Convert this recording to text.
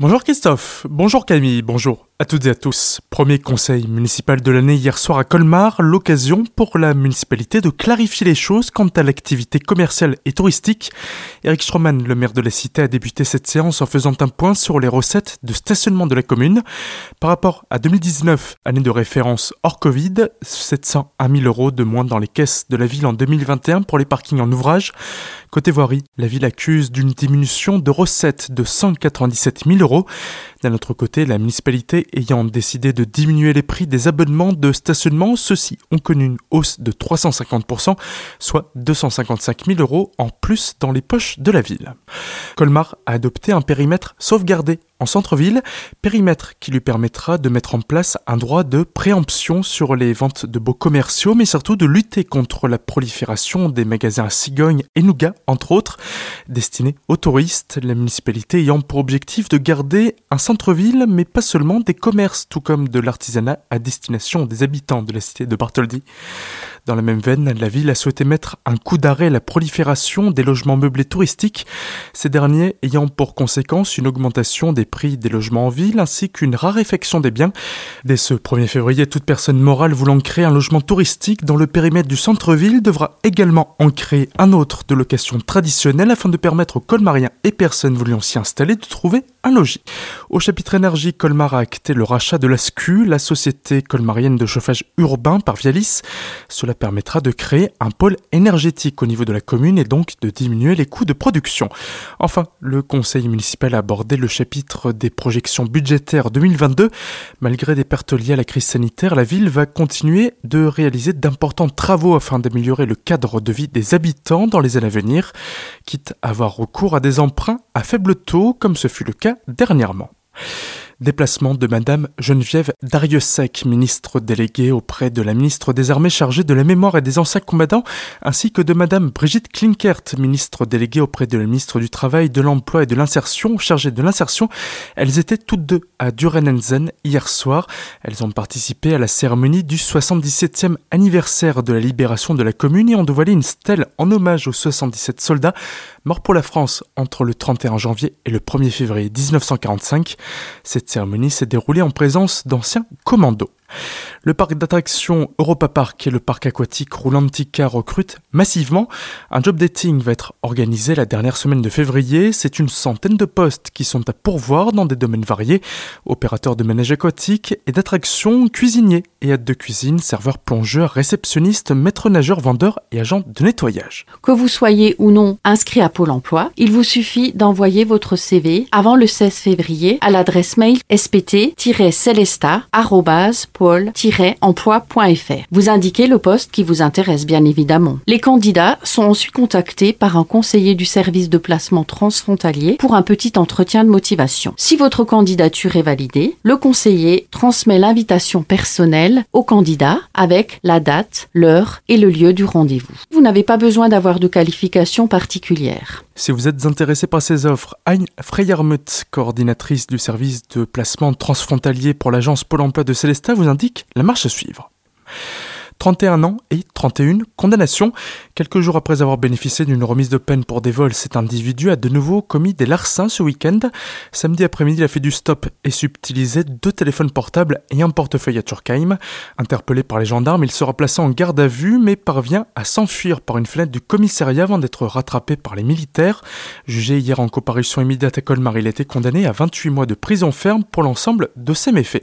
Bonjour Christophe, bonjour Camille, bonjour à toutes et à tous. Premier conseil municipal de l'année hier soir à Colmar, l'occasion pour la municipalité de clarifier les choses quant à l'activité commerciale et touristique. Eric Stroman, le maire de la cité, a débuté cette séance en faisant un point sur les recettes de stationnement de la commune. Par rapport à 2019, année de référence hors Covid, 700 à 1000 euros de moins dans les caisses de la ville en 2021 pour les parkings en ouvrage. Côté voirie, la ville accuse d'une diminution de recettes de 197 000 euros. D'un autre côté, la municipalité ayant décidé de diminuer les prix des abonnements de stationnement, ceux-ci ont connu une hausse de 350%, soit 255 000 euros en plus dans les poches de la ville. Colmar a adopté un périmètre sauvegardé en centre-ville, périmètre qui lui permettra de mettre en place un droit de préemption sur les ventes de beaux commerciaux, mais surtout de lutter contre la prolifération des magasins cigogne et nougat, entre autres, destinés aux touristes, la municipalité ayant pour objectif de garder un centre-ville, mais pas seulement des commerces, tout comme de l'artisanat à destination des habitants de la cité de Bartholdi. Dans la même veine, la ville a souhaité mettre un coup d'arrêt à la prolifération des logements meublés touristiques, ces derniers ayant pour conséquence une augmentation des des logements en ville ainsi qu'une raréfaction des biens. Dès ce 1er février, toute personne morale voulant créer un logement touristique dans le périmètre du centre-ville devra également en créer un autre de location traditionnelle afin de permettre aux colmariens et personnes voulant s'y installer de trouver Au chapitre énergie, Colmar a acté le rachat de la SCU, la société colmarienne de chauffage urbain par Vialis. Cela permettra de créer un pôle énergétique au niveau de la commune et donc de diminuer les coûts de production. Enfin, le conseil municipal a abordé le chapitre des projections budgétaires 2022. Malgré des pertes liées à la crise sanitaire, la ville va continuer de réaliser d'importants travaux afin d'améliorer le cadre de vie des habitants dans les années à venir, quitte à avoir recours à des emprunts à faible taux comme ce fut le cas dernièrement. Déplacement de Madame Geneviève Dariussec, ministre déléguée auprès de la ministre des Armées chargée de la mémoire et des anciens combattants, ainsi que de Madame Brigitte Klinkert, ministre déléguée auprès de la ministre du Travail, de l'Emploi et de l'Insertion, chargée de l'insertion. Elles étaient toutes deux à Durenenzen hier soir. Elles ont participé à la cérémonie du 77e anniversaire de la libération de la commune et ont dévoilé une stèle en hommage aux 77 soldats morts pour la France entre le 31 janvier et le 1er février 1945. Cette cérémonie s'est déroulée en présence d'anciens commandos. Le parc d'attractions Europa Park et le parc aquatique Roulantica recrutent massivement. Un job dating va être organisé la dernière semaine de février. C'est une centaine de postes qui sont à pourvoir dans des domaines variés. Opérateurs de ménage aquatique et d'attractions, cuisiniers et aides de cuisine, serveurs plongeurs, réceptionnistes, maîtres nageurs, vendeurs et agents de nettoyage. Que vous soyez ou non inscrit à Pôle emploi, il vous suffit d'envoyer votre CV avant le 16 février à l'adresse mail spt-celesta.pôle emploi.fr. Vous indiquez le poste qui vous intéresse bien évidemment. Les candidats sont ensuite contactés par un conseiller du service de placement transfrontalier pour un petit entretien de motivation. Si votre candidature est validée, le conseiller transmet l'invitation personnelle au candidat avec la date, l'heure et le lieu du rendez-vous. Vous n'avez pas besoin d'avoir de qualification particulière. Si vous êtes intéressé par ces offres, Agne Freyermuth, coordinatrice du service de placement transfrontalier pour l'agence Pôle emploi de Célestat, vous indique la marche à suivre. 31 ans et 31 condamnations. Quelques jours après avoir bénéficié d'une remise de peine pour des vols, cet individu a de nouveau commis des larcins ce week-end. Samedi après-midi, il a fait du stop et subtilisé deux téléphones portables et un portefeuille à Turkheim. Interpellé par les gendarmes, il sera placé en garde à vue mais parvient à s'enfuir par une fenêtre du commissariat avant d'être rattrapé par les militaires. Jugé hier en comparution immédiate à Colmar, il a été condamné à 28 mois de prison ferme pour l'ensemble de ses méfaits.